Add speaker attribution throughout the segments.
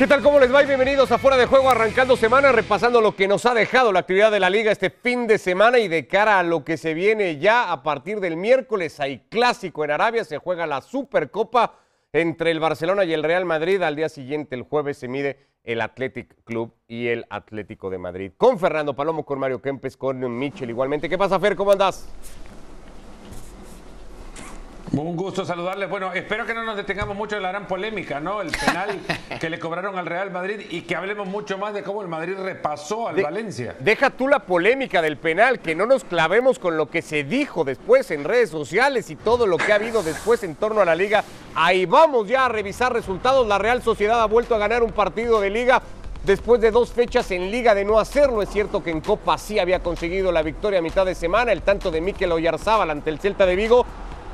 Speaker 1: ¿Qué tal? ¿Cómo les va? Y bienvenidos a Fuera de Juego, arrancando semana, repasando lo que nos ha dejado la actividad de la liga este fin de semana y de cara a lo que se viene ya a partir del miércoles. Hay clásico en Arabia, se juega la Supercopa entre el Barcelona y el Real Madrid. Al día siguiente, el jueves, se mide el Athletic Club y el Atlético de Madrid. Con Fernando Palomo, con Mario Kempes, con Michel igualmente. ¿Qué pasa, Fer? ¿Cómo andás?
Speaker 2: Un gusto saludarles. Bueno, espero que no nos detengamos mucho en la gran polémica, ¿no? El penal que le cobraron al Real Madrid y que hablemos mucho más de cómo el Madrid repasó al Valencia.
Speaker 1: Deja tú la polémica del penal, que no nos clavemos con lo que se dijo después en redes sociales y todo lo que ha habido después en torno a la liga. Ahí vamos ya a revisar resultados. La Real Sociedad ha vuelto a ganar un partido de liga después de dos fechas en liga de no hacerlo. Es cierto que en Copa sí había conseguido la victoria a mitad de semana, el tanto de Mikel Oyarzábal ante el Celta de Vigo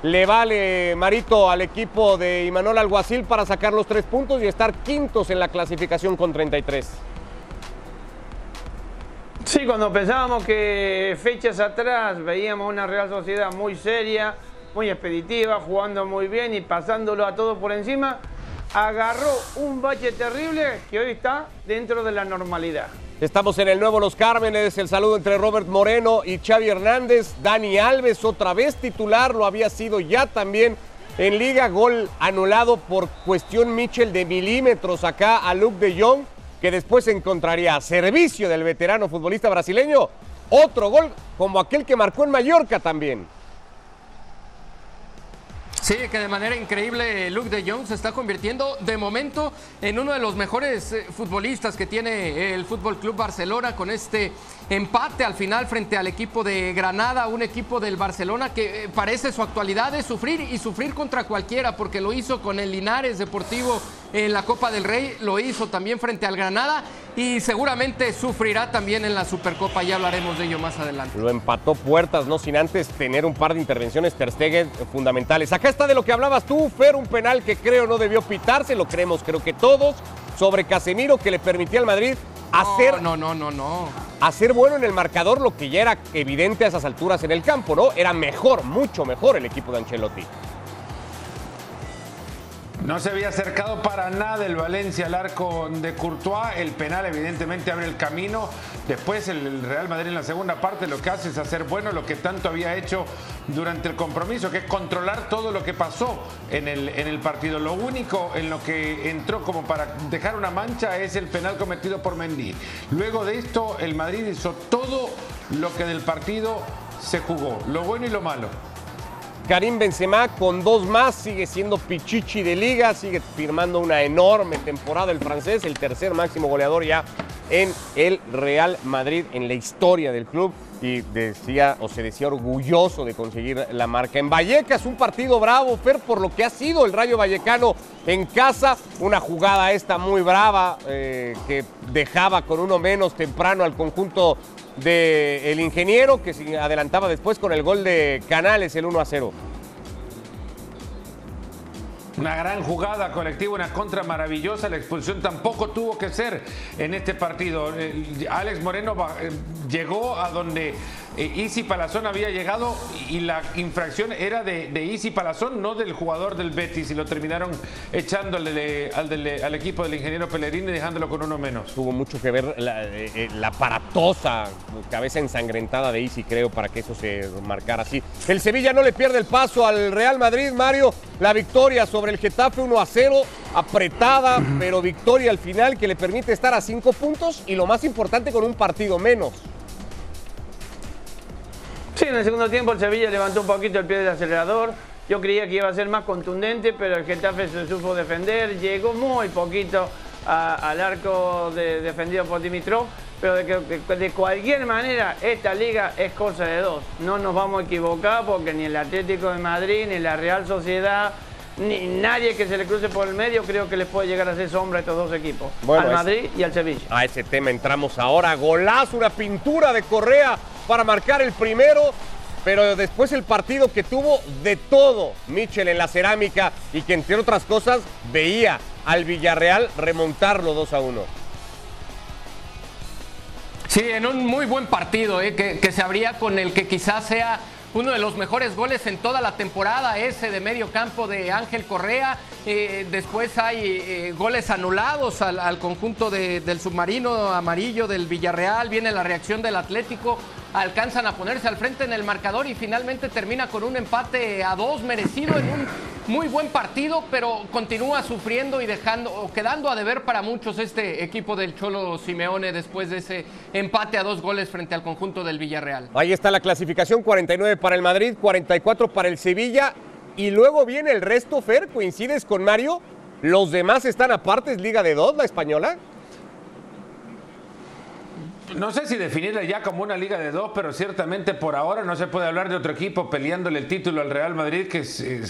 Speaker 1: le vale Marito al equipo de Imanol Alguacil para sacar los tres puntos y estar quintos en la clasificación con 33.
Speaker 3: Sí, cuando pensábamos que fechas atrás veíamos una Real Sociedad muy seria, muy expeditiva, jugando muy bien y pasándolo a todo por encima, agarró un bache terrible que hoy está dentro de la normalidad.
Speaker 1: Estamos en el nuevo Los Cármenes, el saludo entre Robert Moreno y Xavi Hernández. Dani Alves otra vez titular, lo había sido ya también en liga, gol anulado por cuestión Mitchell de milímetros acá a Luke de Jong, que después encontraría a servicio del veterano futbolista brasileño otro gol como aquel que marcó en Mallorca también.
Speaker 4: Sí, que de manera increíble Luke de Jong se está convirtiendo de momento en uno de los mejores eh, futbolistas que tiene el Fútbol Club Barcelona con este empate al final frente al equipo de Granada, un equipo del Barcelona que eh, parece su actualidad es sufrir y sufrir contra cualquiera, porque lo hizo con el Linares Deportivo en la Copa del Rey, lo hizo también frente al Granada y seguramente sufrirá también en la Supercopa, ya hablaremos de ello más adelante.
Speaker 1: Lo empató puertas, no sin antes tener un par de intervenciones Ter Stegen fundamentales. Acá está de lo que hablabas tú, Fer, un penal que creo no debió pitarse, lo creemos creo que todos, sobre Casemiro que le permitía al Madrid hacer.
Speaker 4: No, no, no, no.
Speaker 1: Hacer bueno en el marcador lo que ya era evidente a esas alturas en el campo, ¿no? Era mejor, mucho mejor el equipo de Ancelotti.
Speaker 2: No se había acercado para nada el Valencia al arco de Courtois. El penal evidentemente abre el camino. Después el Real Madrid en la segunda parte lo que hace es hacer bueno lo que tanto había hecho durante el compromiso, que es controlar todo lo que pasó en el, partido. Lo único en lo que entró como para dejar una mancha es el penal cometido por Mendy. Luego de esto el Madrid hizo todo lo que del partido se jugó, lo bueno y lo malo.
Speaker 1: Karim Benzema con dos más sigue siendo pichichi de liga, sigue firmando una enorme temporada el francés, el tercer máximo goleador ya en el Real Madrid en la historia del club y decía o se decía orgulloso de conseguir la marca. En Vallecas, un partido bravo, Fer, por lo que ha sido el Rayo Vallecano en casa, una jugada esta muy brava eh, que dejaba con uno menos temprano al conjunto del ingeniero que se adelantaba después con el gol de Canales, el 1 a 0.
Speaker 2: Una gran jugada colectiva, una contra maravillosa. La expulsión tampoco tuvo que ser en este partido. Alex Moreno eh, llegó a donde eh, Easy Palazón había llegado y la infracción era de, de Easy Palazón, no del jugador del Betis, y lo terminaron echando al, equipo del ingeniero Pellerini dejándolo con uno menos.
Speaker 1: Tuvo mucho que ver la, eh, la aparatosa cabeza ensangrentada de Easy, creo, para que eso se marcara así. El Sevilla no le pierde el paso al Real Madrid, Mario. La victoria sobre el Getafe 1 a 0, apretada, pero victoria al final que le permite estar a cinco puntos y lo más importante con un partido menos.
Speaker 3: Sí, en el segundo tiempo el Sevilla levantó un poquito el pie del acelerador. Yo creía que iba a ser más contundente, pero el Getafe se supo defender. Llegó muy poquito al arco defendido por Dimitrov. Pero de, que, de cualquier manera, esta liga es cosa de dos. No nos vamos a equivocar porque ni el Atlético de Madrid, ni la Real Sociedad, ni nadie que se le cruce por el medio creo que les puede llegar a hacer sombra a estos dos equipos. al Madrid y al Sevilla.
Speaker 1: A ese tema entramos ahora. Golazo, una pintura de Correa para marcar el primero. Pero después el partido que tuvo de todo Michel en la cerámica y que entre otras cosas veía al Villarreal remontarlo 2 a 1.
Speaker 4: Sí, en un muy buen partido, eh, que, se abría con el que quizás sea uno de los mejores goles en toda la temporada, ese de medio campo de Ángel Correa. Eh, después hay eh, goles anulados al, conjunto del submarino amarillo del Villarreal. Viene la reacción del Atlético. Alcanzan a ponerse al frente en el marcador y finalmente termina con un empate a dos merecido en un muy buen partido, pero continúa sufriendo y dejando o quedando a deber para muchos este equipo del Cholo Simeone después de ese empate a dos goles frente al conjunto del Villarreal.
Speaker 1: Ahí está la clasificación, 49 para el Madrid, 44 para el Sevilla y luego viene el resto, Fer, ¿coincides con Mario? ¿Los demás están aparte, es Liga de Dos, la española?
Speaker 2: No sé si definirla ya como una liga de dos, pero ciertamente por ahora no se puede hablar de otro equipo peleándole el título al Real Madrid que,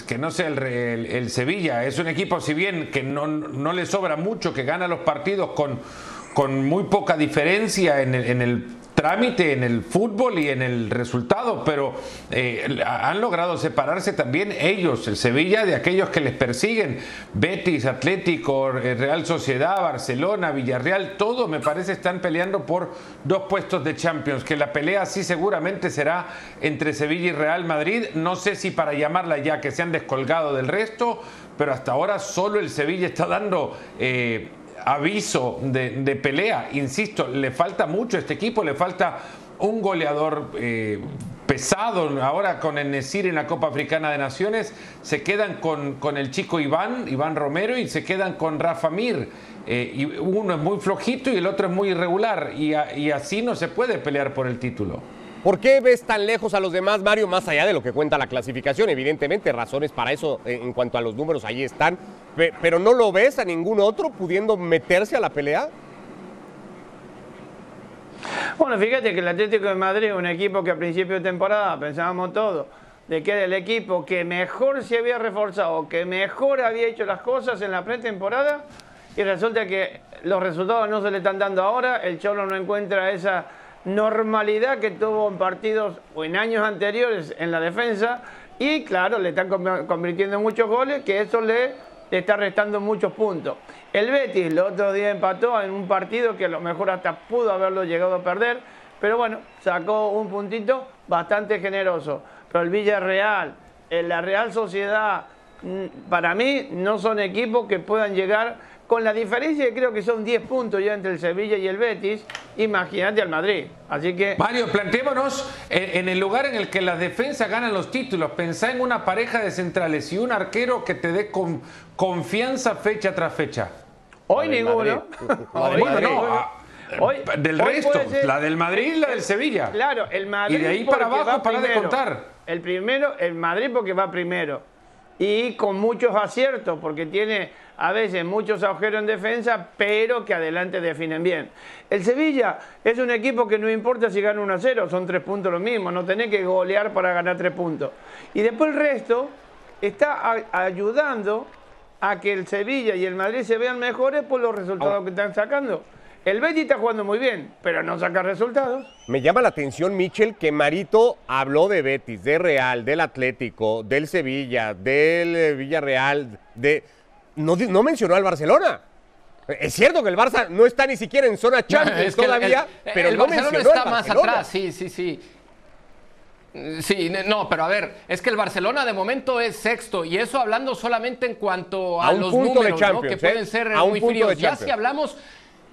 Speaker 2: que no sea el, Sevilla. Es un equipo, si bien que no, no le sobra mucho, que gana los partidos con, con muy poca diferencia en en el trámite en el fútbol y en el resultado, pero eh, han logrado separarse también ellos, el Sevilla, de aquellos que les persiguen, Betis, Atlético, eh, Real Sociedad, Barcelona, Villarreal, todos me parece están peleando por dos puestos de Champions, que la pelea sí seguramente será entre Sevilla y Real Madrid, no sé si para llamarla ya que se han descolgado del resto, pero hasta ahora solo el Sevilla está dando... Eh, aviso de, pelea. Insisto, le falta mucho a este equipo, le falta un goleador eh, pesado. Ahora con el Nesir en la Copa Africana de Naciones, se quedan con, con el chico Iván, Iván Romero, y se quedan con Rafa Mir. Eh, y uno es muy flojito y el otro es muy irregular. Y, y así no se puede pelear por el título.
Speaker 1: ¿Por qué ves tan lejos a los demás, Mario, más allá de lo que cuenta la clasificación? Evidentemente, razones para eso eh, en cuanto a los números ahí están, pero ¿no lo ves a ningún otro pudiendo meterse a la pelea?
Speaker 3: Bueno, fíjate que el Atlético de Madrid es un equipo que a principio de temporada pensábamos todo de que era el equipo que mejor se había reforzado, que mejor había hecho las cosas en la pretemporada y resulta que los resultados no se le están dando ahora, el Cholo no encuentra esa normalidad que tuvo en partidos o en años anteriores en la defensa y claro, le están convirtiendo en muchos goles que eso le, está restando muchos puntos. El Betis el otro día empató en un partido que a lo mejor hasta pudo haberlo llegado a perder, pero bueno, sacó un puntito bastante generoso. Pero el Villarreal, la Real Sociedad, mm, para mí no son equipos que puedan llegar con la diferencia que creo que son 10 puntos ya entre el Sevilla y el Betis, imagínate al Madrid. Así que.
Speaker 2: Mario, planteémonos en el lugar en el que las defensas ganan los títulos. Pensá en una pareja de centrales y un arquero que te dé con, confianza fecha tras fecha.
Speaker 3: Hoy ninguno.
Speaker 2: Hoy, del resto, la del Madrid y la del Sevilla.
Speaker 3: Claro, el Madrid.
Speaker 2: Y de ahí para abajo para de contar.
Speaker 3: El primero, el Madrid porque va primero. Y con muchos aciertos, porque tiene a veces muchos agujeros en defensa, pero que adelante definen bien. El Sevilla es un equipo que no importa si gana 1 a 0, son tres puntos lo mismo, no tenés que golear para ganar tres puntos. Y después el resto está ayudando a que el Sevilla y el Madrid se vean mejores por los resultados que están sacando. El Betis está jugando muy bien, pero no saca resultados.
Speaker 1: Me llama la atención, Michel, que Marito habló de Betis, de Real, del Atlético, del Sevilla, del eh, Villarreal, de no, mencionó al Barcelona. Es cierto que el Barça no está ni siquiera en zona Champions todavía, pero el no Barcelona está más atrás,
Speaker 4: sí, sí, sí. Sí, no, pero a ver, es que el Barcelona de momento es sexto y eso hablando solamente en cuanto a, los números, ¿no? que pueden ¿eh? ser muy fríos. Ya si hablamos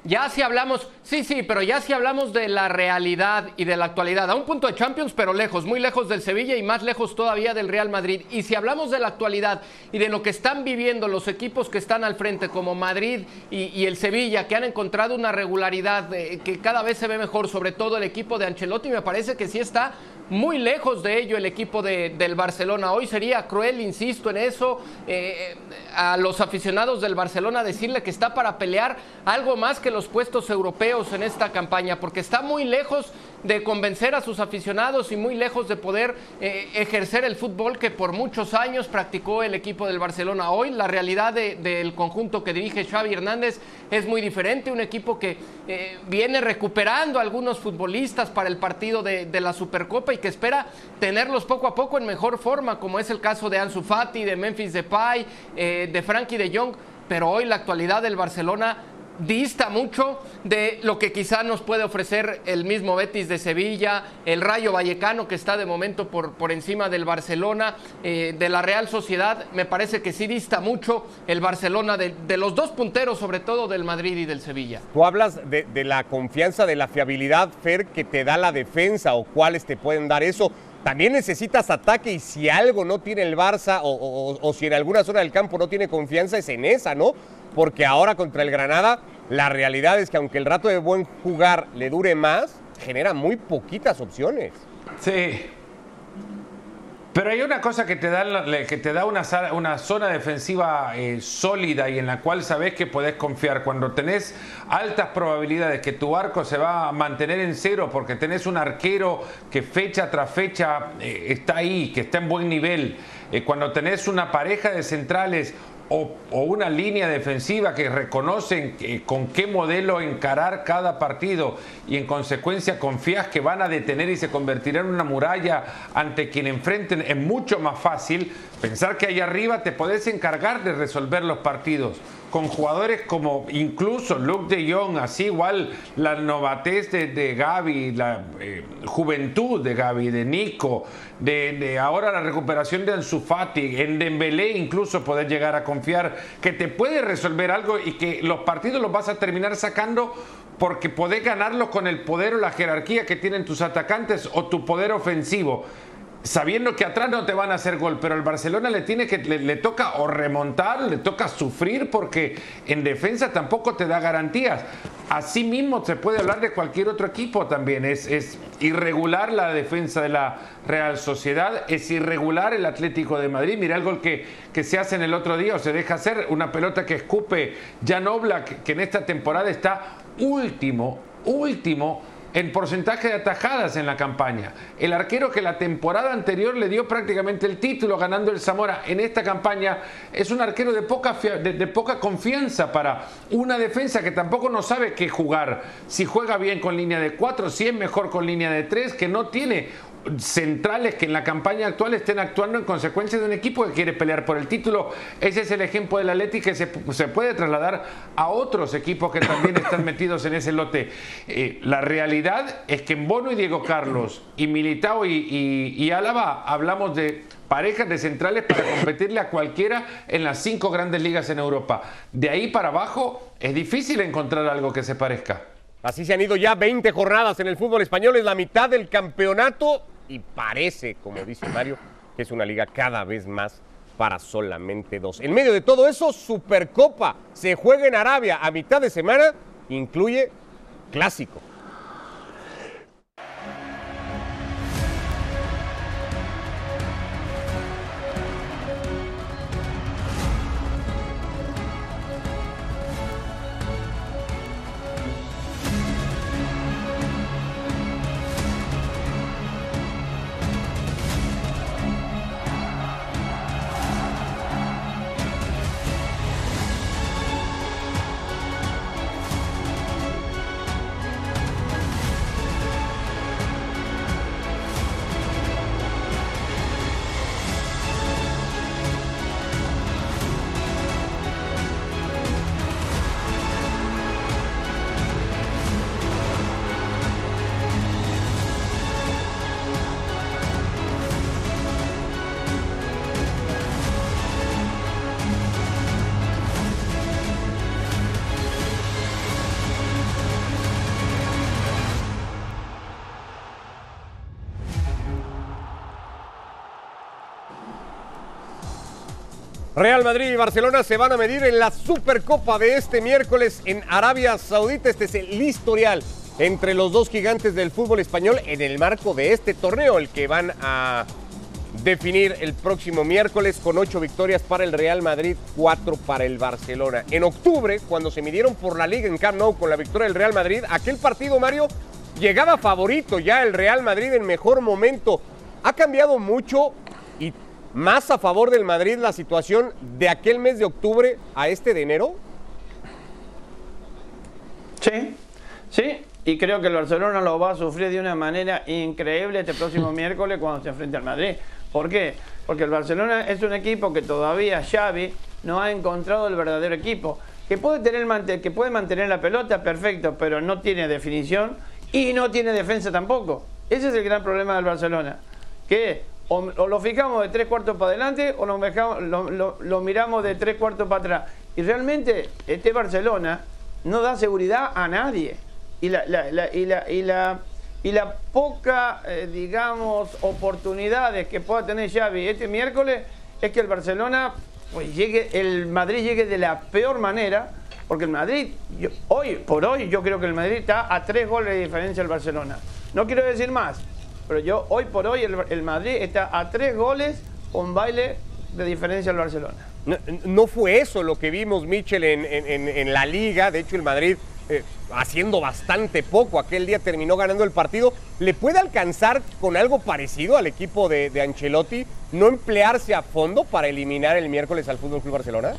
Speaker 4: ya si hablamos, sí, sí, pero ya si hablamos de la realidad y de la actualidad, a un punto de Champions, pero lejos, muy lejos del Sevilla y más lejos todavía del Real Madrid. Y si hablamos de la actualidad y de lo que están viviendo los equipos que están al frente, como Madrid y, el Sevilla, que han encontrado una regularidad eh, que cada vez se ve mejor, sobre todo el equipo de Ancelotti, me parece que sí está muy lejos de ello el equipo del Barcelona. Hoy sería cruel, insisto en eso, eh, a los aficionados del Barcelona decirle que está para pelear algo más que los puestos europeos en esta campaña, porque está muy lejos de convencer a sus aficionados y muy lejos de poder eh, ejercer el fútbol que por muchos años practicó el equipo del Barcelona. Hoy la realidad del conjunto que dirige Xavi Hernández es muy diferente, un equipo que eh, viene recuperando algunos futbolistas para el partido de, la Supercopa y que espera tenerlos poco a poco en mejor forma, como es el caso de Ansu Fati, de Memphis Depay, eh, de Frankie de Jong, pero hoy la actualidad del Barcelona dista mucho de lo que quizá nos puede ofrecer el mismo Betis de Sevilla, el Rayo Vallecano que está de momento por, por encima del Barcelona, eh, de la Real Sociedad. Me parece que sí dista mucho el Barcelona de, de, los dos punteros, sobre todo del Madrid y del Sevilla.
Speaker 1: Tú hablas de, de la confianza, de la fiabilidad, Fer, que te da la defensa o cuáles te pueden dar eso también necesitas ataque y si algo no tiene el Barça o, o, o, si en alguna zona del campo no tiene confianza es en esa, ¿no? Porque ahora contra el Granada la realidad es que aunque el rato de buen jugar le dure más, genera muy poquitas opciones.
Speaker 2: Sí. Pero hay una cosa que te da, que te da una, zona defensiva eh, sólida y en la cual sabes que podés confiar. Cuando tenés altas probabilidades que tu arco se va a mantener en cero porque tenés un arquero que fecha tras fecha eh, está ahí, que está en buen nivel. Eh, cuando tenés una pareja de centrales o, una línea defensiva que reconocen con qué modelo encarar cada partido y en consecuencia confías que van a detener y se convertirán en una muralla ante quien enfrenten, es mucho más fácil pensar que ahí arriba te podés encargar de resolver los partidos con jugadores como incluso Luke de Jong, así igual la novatez de, de Gaby, la eh, juventud de Gaby, de Nico, de, ahora la recuperación de Ansu Fati, en Dembélé incluso poder llegar a confiar que te puede resolver algo y que los partidos los vas a terminar sacando porque podés ganarlos con el poder o la jerarquía que tienen tus atacantes o tu poder ofensivo sabiendo que atrás no te van a hacer gol, pero al Barcelona le tiene que le, le, toca o remontar, le toca sufrir porque en defensa tampoco te da garantías. Así mismo se puede hablar de cualquier otro equipo también. Es, es irregular la defensa de la Real Sociedad, es irregular el Atlético de Madrid. Mira el gol que, que se hace en el otro día o se deja hacer, una pelota que escupe Jan Oblak, que en esta temporada está último, último en porcentaje de atajadas en la campaña. El arquero que la temporada anterior le dio prácticamente el título ganando el Zamora en esta campaña es un arquero de poca, de, poca confianza para una defensa que tampoco no sabe qué jugar. Si juega bien con línea de 4, si es mejor con línea de 3, que no tiene centrales que en la campaña actual estén actuando en consecuencia de un equipo que quiere pelear por el título. Ese es el ejemplo del Atlético que se, se, puede trasladar a otros equipos que también están metidos en ese lote. Eh, la realidad es que en Bono y Diego Carlos y Militao y, y, y Álava hablamos de parejas de centrales para competirle a cualquiera en las cinco grandes ligas en Europa. De ahí para abajo es difícil encontrar algo que se parezca.
Speaker 1: Así se han ido ya 20 jornadas en el fútbol español, es la mitad del campeonato y parece, como dice Mario, que es una liga cada vez más para solamente dos. En medio de todo eso, Supercopa se juega en Arabia a mitad de semana, incluye clásico. Real Madrid y Barcelona se van a medir en la Supercopa de este miércoles en Arabia Saudita. Este es el historial entre los dos gigantes del fútbol español en el marco de este torneo, el que van a definir el próximo miércoles con ocho victorias para el Real Madrid, cuatro para el Barcelona. En octubre, cuando se midieron por la liga en Camp con la victoria del Real Madrid, aquel partido, Mario, llegaba favorito ya el Real Madrid en mejor momento. Ha cambiado mucho y más a favor del Madrid la situación de aquel mes de octubre a este de enero?
Speaker 3: Sí, sí, y creo que el Barcelona lo va a sufrir de una manera increíble este próximo miércoles cuando se enfrente al Madrid. ¿Por qué? Porque el Barcelona es un equipo que todavía Xavi no ha encontrado el verdadero equipo. que puede, tener, que puede mantener la pelota, perfecto, pero no tiene definición y no tiene defensa tampoco. Ese es el gran problema del Barcelona. Que o, lo fijamos de tres cuartos para adelante o lo, lo, miramos de tres cuartos para atrás. Y realmente este Barcelona no da seguridad a nadie. Y la, y la, y la, y la poca, eh, digamos, oportunidades que pueda tener Xavi este miércoles es que el Barcelona, pues llegue, el Madrid llegue de la peor manera, porque el Madrid, hoy por hoy, yo creo que el Madrid está a tres goles de diferencia del Barcelona. No quiero decir más, pero yo hoy por hoy el, Madrid está a tres goles con baile de diferencia al Barcelona.
Speaker 1: No, fue eso lo que vimos, Michel, en, la liga. De hecho, el Madrid eh, haciendo bastante poco. Aquel día terminó ganando el partido. ¿Le puede alcanzar con algo parecido al equipo de, de Ancelotti no emplearse a fondo para eliminar el miércoles al Fútbol Club Barcelona?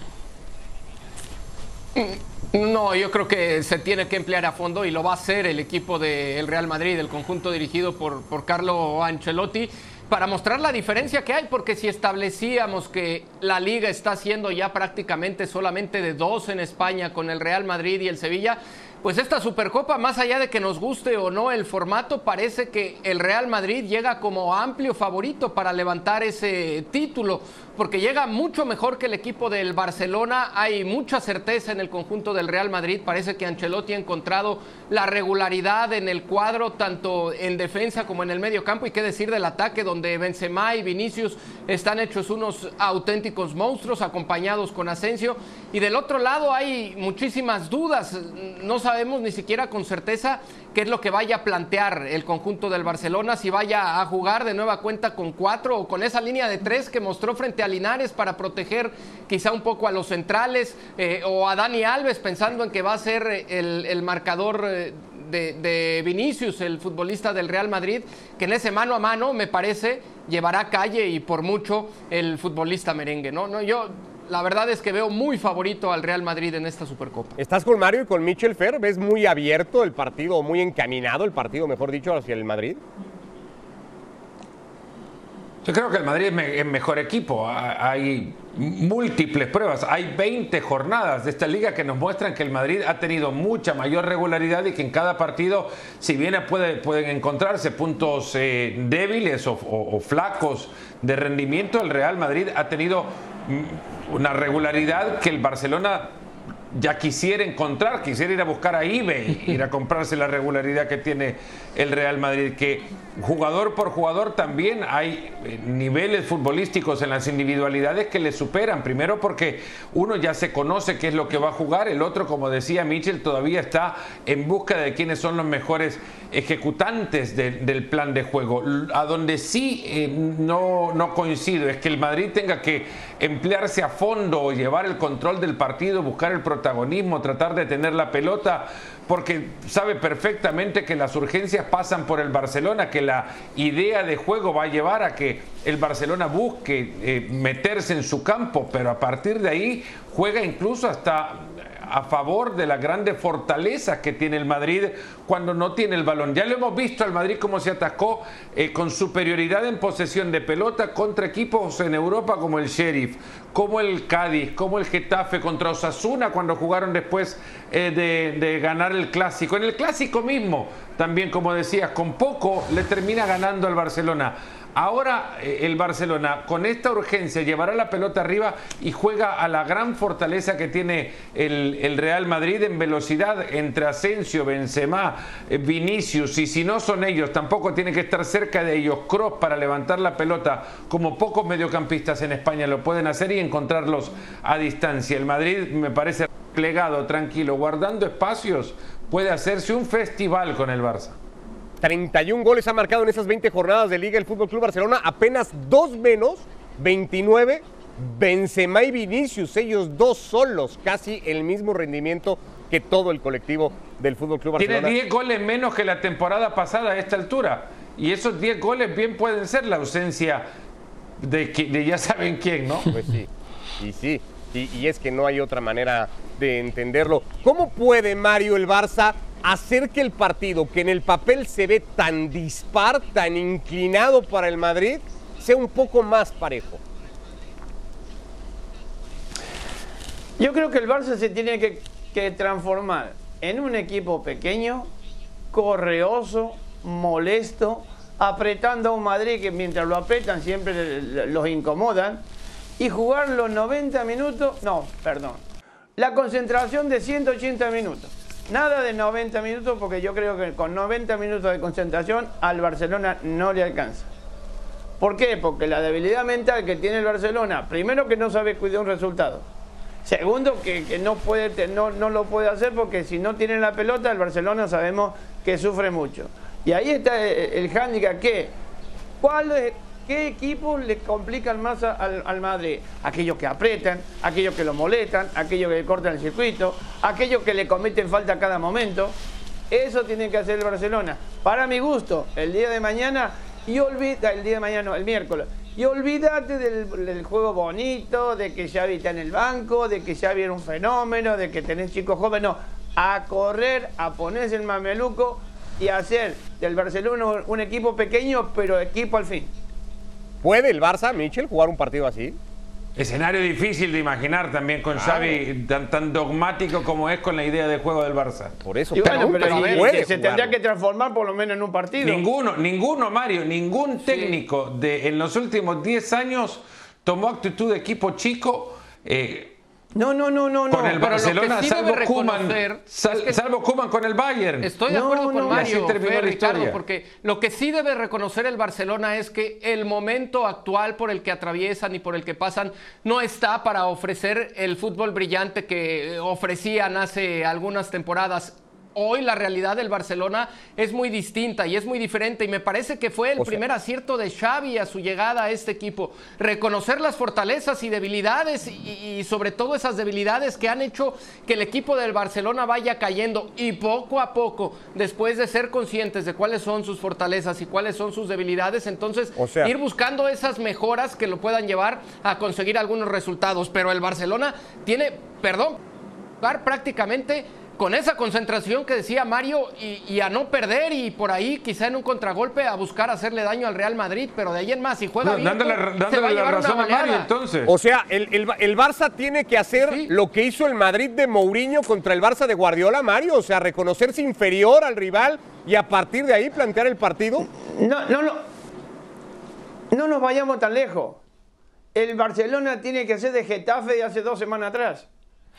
Speaker 4: No, yo creo que se tiene que emplear a fondo y lo va a hacer el equipo del Real Madrid, el conjunto dirigido por, por Carlo Ancelotti para mostrar la diferencia que hay, porque si establecíamos que la liga está siendo ya prácticamente solamente de dos en España con el Real Madrid y el Sevilla, pues esta Supercopa, más allá de que nos guste o no el formato, parece que el Real Madrid llega como amplio favorito para levantar ese título, porque llega mucho mejor que el equipo del Barcelona, hay mucha certeza en el conjunto del Real Madrid, parece que Ancelotti ha encontrado la regularidad en el cuadro, tanto en defensa como en el medio campo, y qué decir del ataque, donde Benzema y Vinicius están hechos unos auténticos monstruos, acompañados con Asensio, y del otro lado hay muchísimas dudas, no sabemos sabemos ni siquiera con certeza qué es lo que vaya a plantear el conjunto del Barcelona, si vaya a jugar de nueva cuenta con cuatro o con esa línea de tres que mostró frente a Linares para proteger quizá un poco a los centrales eh, o a Dani Alves pensando en que va a ser el, marcador. Eh, de, de, Vinicius, el futbolista del Real Madrid, que en ese mano a mano, me parece, llevará calle y por mucho el futbolista merengue. ¿no? No, yo la verdad es que veo muy favorito al Real Madrid en esta Supercopa.
Speaker 1: ¿Estás con Mario y con Michel Fer? ¿Ves muy abierto el partido, muy encaminado el partido, mejor dicho, hacia el Madrid?
Speaker 2: Yo creo que el Madrid es mejor equipo. Hay múltiples pruebas. Hay 20 jornadas de esta liga que nos muestran que el Madrid ha tenido mucha mayor regularidad y que en cada partido, si bien puede, pueden encontrarse puntos eh, débiles o flacos de rendimiento, el Real Madrid ha tenido una regularidad que el Barcelona ya quisiera encontrar, quisiera ir a buscar a eBay, ir a comprarse la regularidad que tiene el Real Madrid, que jugador por jugador también hay eh, niveles futbolísticos en las individualidades que le superan, primero porque uno ya se conoce qué es lo que va a jugar, el otro, como decía Mitchell, todavía está en busca de quiénes son los mejores ejecutantes del plan de juego. A donde sí eh, no, no coincido es que el Madrid tenga que emplearse a fondo o llevar el control del partido, buscar el protagonismo, tratar de tener la pelota, porque sabe perfectamente que las urgencias pasan por el Barcelona, que la idea de juego va a llevar a que el Barcelona busque eh, meterse en su campo, pero a partir de ahí juega incluso hasta a favor de las grandes fortalezas que tiene el Madrid cuando no tiene el balón. Ya lo hemos visto al Madrid cómo se atacó eh, con superioridad en posesión de pelota contra equipos en Europa como el Sheriff, como el Cádiz, como el Getafe contra Osasuna cuando jugaron después eh, de, ganar el clásico. En el clásico mismo, también como decías, con poco le termina ganando al Barcelona. Ahora eh, el Barcelona con esta urgencia llevará la pelota arriba y juega a la gran fortaleza que tiene el, Real Madrid en velocidad entre Asensio, Benzema, Vinicius y si no son ellos tampoco tiene que estar cerca de ellos Cross para levantar la pelota como pocos mediocampistas en España lo pueden hacer y encontrarlos a distancia. El Madrid me parece plegado, tranquilo, guardando espacios, puede hacerse un festival con el Barça.
Speaker 1: 31 goles ha marcado en esas 20 jornadas de liga el Fútbol Club Barcelona, apenas dos menos, 29 Benzema y Vinicius, ellos dos solos, casi el mismo rendimiento que todo el colectivo del Fútbol Club Barcelona.
Speaker 2: Tiene 10 goles menos que la temporada pasada a esta altura. Y esos 10 goles bien pueden ser la ausencia de, de ya saben quién, ¿no?
Speaker 1: Pues sí, y sí, y es que no hay otra manera de entenderlo. ¿Cómo puede Mario el Barça hacer que el partido, que en el papel se ve tan dispar, tan inclinado para el Madrid, sea un poco más parejo?
Speaker 3: Yo creo que el Barça se tiene que, que transformar en un equipo pequeño, correoso, molesto, apretando a un Madrid que mientras lo apretan siempre los incomodan, y jugar los 90 minutos, no, perdón, la concentración de 180 minutos. Nada de 90 minutos porque yo creo que con 90 minutos de concentración al Barcelona no le alcanza. ¿Por qué? Porque la debilidad mental que tiene el Barcelona, primero que no sabe cuidar un resultado. Segundo, que, no, lo puede hacer porque si no tiene la pelota, el Barcelona sabemos que sufre mucho. Y ahí está el, el hándicap que, ¿cuál ¿Qué equipos le complican más al, Madrid? Aquellos que apretan, aquellos que lo molestan, aquellos que cortan el circuito, aquellos que le cometen falta a cada momento. Eso tiene que hacer el Barcelona. Para mi gusto, el día de mañana, y olvida, el día de mañana, el miércoles, y olvídate del, juego bonito, de que Xavi está en el banco, de que Xavi era un fenómeno, de que tenés chicos jóvenes. No, a correr, a ponerse el mameluco y hacer del Barcelona un equipo pequeño, pero equipo al fin.
Speaker 1: ¿Puede el Barça, Michel, jugar un partido así?
Speaker 2: Escenario difícil de imaginar también con Xavi tan, dogmático como es con la idea de juego del Barça.
Speaker 3: Por eso, pero, se tendría que transformar por lo menos en un partido.
Speaker 2: Ninguno, ninguno, Mario, ningún técnico de en los últimos 10 años tomó actitud de equipo chico. Eh,
Speaker 3: no, no, no, no.
Speaker 2: Con el Barcelona, salvo Kuman, salvo Kuman con el Bayern.
Speaker 4: Estoy de acuerdo con Mario, Ricardo, porque lo que sí debe reconocer el Barcelona es que el momento actual por el que atraviesan y por el que pasan no está para ofrecer el fútbol brillante que ofrecían hace algunas temporadas hoy la realidad del Barcelona es muy distinta y es muy diferente y me parece que fue el primer acierto de Xavi a su llegada a este equipo, reconocer las fortalezas y debilidades y, sobre todo esas debilidades que han hecho que el equipo del Barcelona vaya cayendo y poco a poco, después de ser conscientes de cuáles son sus fortalezas y cuáles son sus debilidades, entonces ir buscando esas mejoras que lo puedan llevar a conseguir algunos resultados, pero el Barcelona tiene, perdón, prácticamente con esa concentración que decía Mario y, a no perder y por ahí quizá en un contragolpe a buscar hacerle daño al Real Madrid, pero de ahí en más, si juega bien,
Speaker 2: dándole, la razón a Mario entonces.
Speaker 1: O sea, el, el, Barça tiene que hacer lo que hizo el Madrid de Mourinho contra el Barça de Guardiola, Mario, o sea, reconocerse inferior al rival y a partir de ahí plantear el partido.
Speaker 3: No, no, no. No nos vayamos tan lejos. El Barcelona tiene que ser de Getafe de hace dos semanas atrás.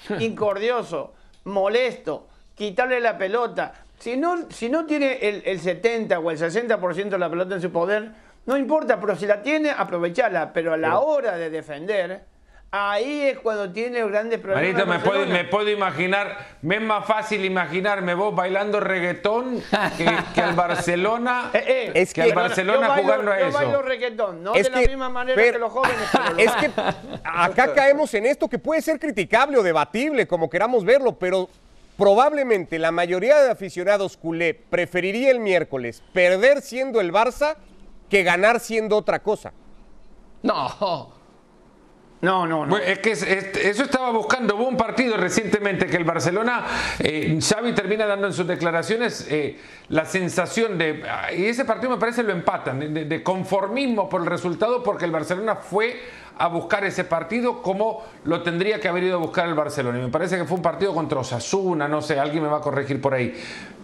Speaker 3: Incordioso molesto, quitarle la pelota. Si no, si no tiene el, 70 o el 60% de la pelota en su poder, no importa, pero si la tiene, aprovecharla. Pero a la hora de defender, ahí es cuando tiene grandes problemas.
Speaker 2: me puedo, me puedo, imaginar, me es más fácil imaginarme vos bailando reggaetón que, al Barcelona, eh, eh, es que, al Barcelona jugando a eso. Yo
Speaker 3: bailo reggaetón, no de la misma manera que los jóvenes.
Speaker 1: es que acá caemos en esto que puede ser criticable o debatible, como queramos verlo, pero probablemente la mayoría de aficionados culé preferiría el miércoles perder siendo el Barça que ganar siendo otra cosa.
Speaker 4: No,
Speaker 3: no, no, no.
Speaker 2: Es que eso estaba buscando. Hubo un partido recientemente que el Barcelona, eh, Xavi termina dando en sus declaraciones eh, la sensación de, y ese partido me parece lo empatan, de, conformismo por el resultado porque el Barcelona fue a buscar ese partido como lo tendría que haber ido a buscar el Barcelona. Y me parece que fue un partido contra Osasuna, no sé, alguien me va a corregir por ahí.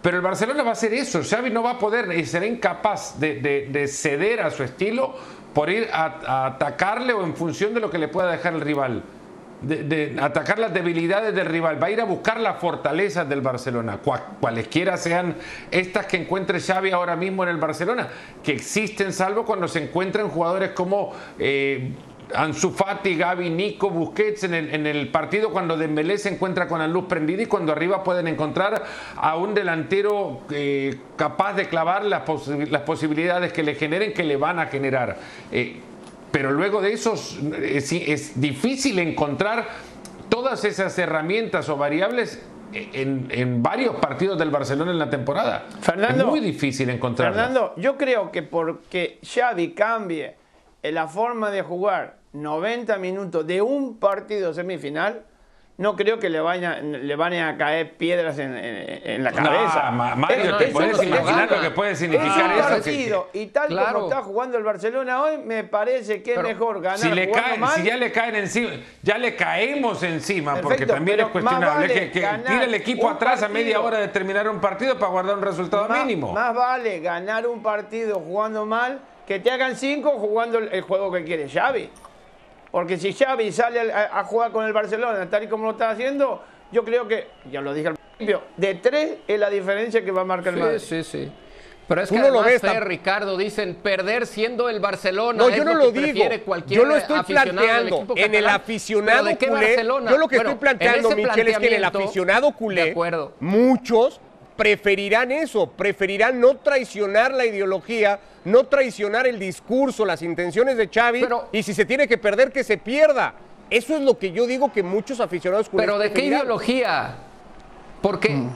Speaker 2: Pero el Barcelona va a hacer eso. Xavi no va a poder y será incapaz de ceder a su estilo por ir a, atacarle o en función de lo que le pueda dejar el rival. De, atacar las debilidades del rival, va a ir a buscar las fortalezas del Barcelona, cualesquiera sean estas que encuentre Xavi ahora mismo en el Barcelona, que existen salvo cuando se encuentran jugadores como eh, Ansu Fati, Gaby, Nico, Busquets en el, en el, partido cuando Dembélé se encuentra con la luz prendida y cuando arriba pueden encontrar a un delantero eh, capaz de clavar las, las, posibilidades que le generen, que le van a generar. Eh, pero luego de eso es, es, difícil encontrar todas esas herramientas o variables en, en, varios partidos del Barcelona en la temporada.
Speaker 3: Fernando,
Speaker 2: es muy difícil encontrarlas.
Speaker 3: Fernando, yo creo que porque Xavi cambie la forma de jugar 90 minutos de un partido semifinal, no creo que le vayan, le van a caer piedras en, en- en la cabeza.
Speaker 2: No, Ma- Mario,
Speaker 3: Es-
Speaker 2: ¿te
Speaker 3: es
Speaker 2: puedes imaginar lo que puede
Speaker 3: es
Speaker 2: significar eso? Que-
Speaker 3: y tal
Speaker 4: Claro.
Speaker 3: como está jugando el Barcelona hoy, me parece que
Speaker 4: Pero
Speaker 3: es mejor ganar
Speaker 2: Si, le caen,
Speaker 3: mal.
Speaker 2: si ya le caen encima, ya le caemos encima, porque también es cuestionable
Speaker 3: vale
Speaker 2: que, que tire el equipo atrás a media hora de terminar un partido para guardar un resultado
Speaker 3: Más-
Speaker 2: mínimo.
Speaker 3: Más vale ganar un partido jugando mal que te hagan cinco jugando el, el juego que quiere Xavi. Porque si Xavi sale a, a jugar con el Barcelona tal y como lo está haciendo, yo creo que, ya lo dije al principio, de tres es la diferencia que va a marcar el Madrid.
Speaker 4: Sí, sí, sí. Pero es que
Speaker 1: Uno lo
Speaker 4: además,
Speaker 1: ve,
Speaker 4: Fer,
Speaker 1: está-
Speaker 4: Ricardo, dicen perder siendo el Barcelona.
Speaker 1: No,
Speaker 4: es
Speaker 1: yo no
Speaker 4: lo
Speaker 1: lo digo. Yo lo estoy planteando en el aficionado
Speaker 4: ¿Pero de qué
Speaker 1: culé.
Speaker 4: Barcelona?
Speaker 1: Yo lo que
Speaker 4: Bueno,
Speaker 1: estoy planteando, Michel, es que en el aficionado culé,
Speaker 4: De acuerdo.
Speaker 1: muchos preferirán eso, preferirán no traicionar la ideología, no traicionar el discurso, las intenciones de Xavi,
Speaker 4: Pero-
Speaker 1: y si se tiene que perder, que se pierda. Eso es lo que yo digo que muchos aficionados
Speaker 4: Pero ¿de qué ideología? Porque
Speaker 1: Mm.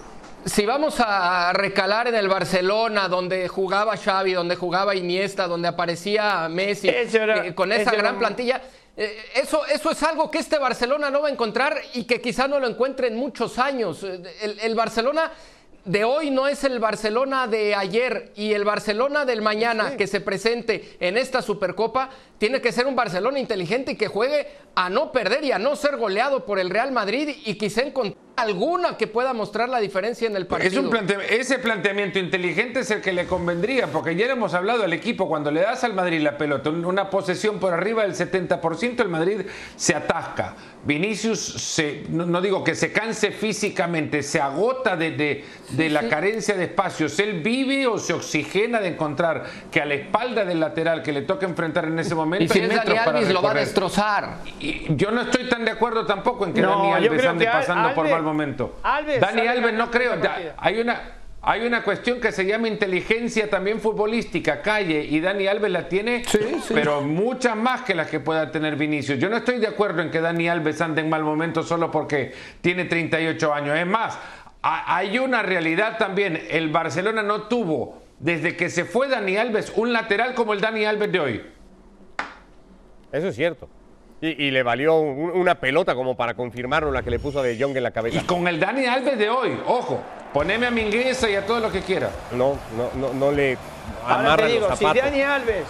Speaker 4: si vamos a recalar en el Barcelona, donde jugaba Xavi, donde jugaba Iniesta, donde aparecía Messi,
Speaker 3: era-
Speaker 4: eh, con esa
Speaker 3: era
Speaker 4: gran plantilla, eh, eso, eso es algo que este Barcelona no va a encontrar y que quizá no lo encuentre en muchos años. Eh, El, el Barcelona de hoy no es el Barcelona de ayer y el Barcelona del mañana que se presente en esta Supercopa tiene que ser un Barcelona inteligente y que juegue a no perder y a no ser goleado por el Real Madrid y quizá encontrar alguna que pueda mostrar la diferencia en el partido.
Speaker 2: Es un plante- ese planteamiento inteligente es el que le convendría, porque ya hemos hablado al equipo, cuando le das al Madrid la pelota, un- una posesión por arriba del 70%, el Madrid se atasca. Vinicius, se, no, no digo que se canse físicamente, se agota de, de- de la carencia de espacios. Él vive o se oxigena de encontrar que a la espalda del lateral que le toca enfrentar en ese momento
Speaker 4: y si
Speaker 2: hay
Speaker 4: es
Speaker 2: metros
Speaker 4: Dani
Speaker 2: para
Speaker 4: Alves lo va a destrozar.
Speaker 2: Y yo no estoy tan de acuerdo tampoco en que
Speaker 3: No,
Speaker 2: Dani Alves ande pasando por mal momento.
Speaker 3: Alves
Speaker 2: Dani Alves no creo. hay una hay una cuestión que se llama inteligencia también futbolística, calle, y Dani Alves la tiene, pero muchas más que las que pueda tener Vinicius. Yo no estoy de acuerdo en que Dani Alves ande en mal momento solo porque tiene 38 años. Es más, hay una realidad también. El Barcelona no tuvo, desde que se fue Dani Alves, un lateral como el Dani Alves de hoy.
Speaker 1: Eso es cierto. Y, y le valió un- una pelota como para confirmarlo la que le puso a De Jong en la
Speaker 2: Y
Speaker 1: cabeza.
Speaker 2: con el Dani Alves de hoy, ojo, poneme a Mingueza y a todo lo que quiera.
Speaker 1: No, no, no, no le
Speaker 3: Ahora te digo,
Speaker 1: los
Speaker 3: si. Dani Alves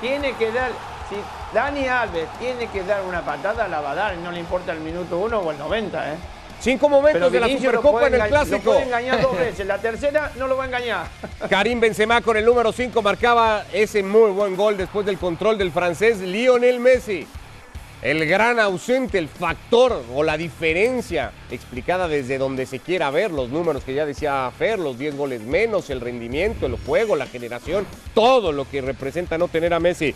Speaker 3: tiene que dar, si Dani Alves tiene que dar una patada, la va a dar, no le importa el minuto uno o el 90, ¿eh?
Speaker 1: Cinco momentos de la Supercopa en el Clásico.
Speaker 3: Lo puede engañar dos veces, la tercera no lo va a engañar.
Speaker 1: Karim Benzema con el número 5 marcaba ese muy buen gol después del control del francés Lionel Messi. El gran ausente, el factor o la diferencia explicada desde donde se quiera ver, los números que ya decía Fer, los 10 goles menos, el rendimiento, el juego, la generación, todo lo que representa no tener a Messi.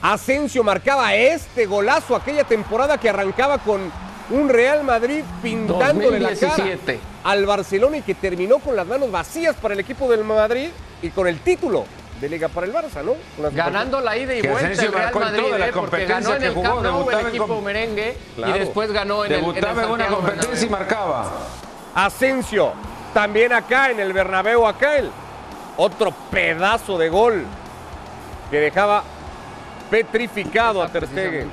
Speaker 1: Asensio marcaba este golazo aquella temporada que arrancaba con un Real Madrid pintándole la cara
Speaker 4: 2017.
Speaker 1: al Barcelona y que terminó con las manos vacías para el equipo del Madrid y con el título de Liga para el Barça, ¿no?
Speaker 4: Ganando la ida y vuelta el Real
Speaker 2: en
Speaker 4: Madrid,
Speaker 2: la
Speaker 4: ¿eh? porque ganó en el
Speaker 2: jugó,
Speaker 4: Camp Nou el
Speaker 2: en
Speaker 4: equipo merengue
Speaker 1: Claro.
Speaker 4: y después ganó en el, en
Speaker 2: en una competencia y marcaba.
Speaker 1: Asensio, también acá en el Bernabéu, acá el otro pedazo de gol que dejaba petrificado a Ter Stegen.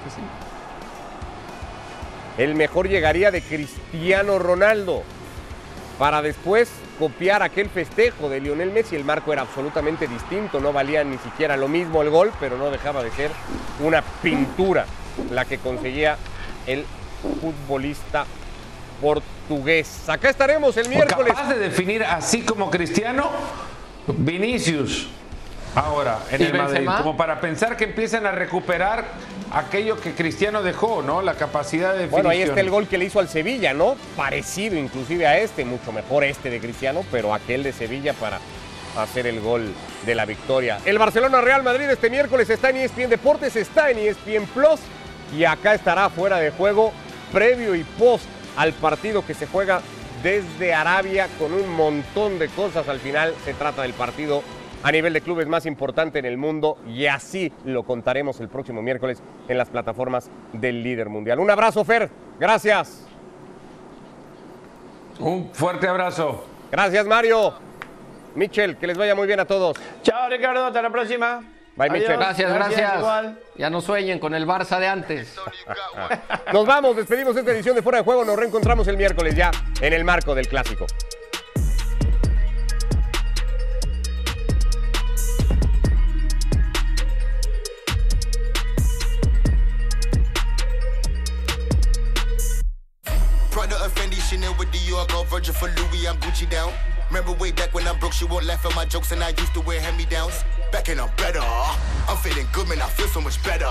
Speaker 1: El mejor llegaría de Cristiano Ronaldo para después copiar aquel festejo de Lionel Messi. El marco era absolutamente distinto, no valía ni siquiera lo mismo el gol, pero no dejaba de ser una pintura la que conseguía el futbolista portugués. Acá estaremos el miércoles.
Speaker 2: Capaz de definir así como Cristiano, Vinicius. Ahora, en
Speaker 4: ¿Y
Speaker 2: el Madrid, como para pensar que empiezan a recuperar aquello que Cristiano dejó, ¿no? La capacidad de definición.
Speaker 1: Bueno, ahí está el gol que le hizo al Sevilla, ¿no? Parecido inclusive a este, mucho mejor este de Cristiano, pero aquel de Sevilla para hacer el gol de la victoria. El Barcelona Real Madrid este miércoles está en ESPN Deportes, está en ESPN Plus y acá estará fuera de juego previo y post al partido que se juega desde Arabia con un montón de cosas. Al final se trata del partido a nivel de clubes más importante en el mundo y así lo contaremos el próximo miércoles en las plataformas del líder mundial. Un abrazo, Fer. Gracias.
Speaker 2: Un fuerte abrazo.
Speaker 1: Gracias, Mario. Michel, que les vaya muy bien a todos.
Speaker 3: Chao, Ricardo, hasta la próxima.
Speaker 1: Bye,
Speaker 3: Adiós.
Speaker 1: Michel.
Speaker 4: Gracias,
Speaker 3: Gracias.
Speaker 4: Ya no sueñen con el Barça de antes.
Speaker 1: Nos vamos, despedimos esta edición de Fuera de Juego. Nos reencontramos el miércoles ya en el marco del clásico.
Speaker 5: With I go Virgil for Louis, I'm Gucci down. Remember way back when I'm broke, she won't laugh at my jokes and I used to wear hand-me-downs. Back and I'm better. I'm feeling good, man, I feel so much better.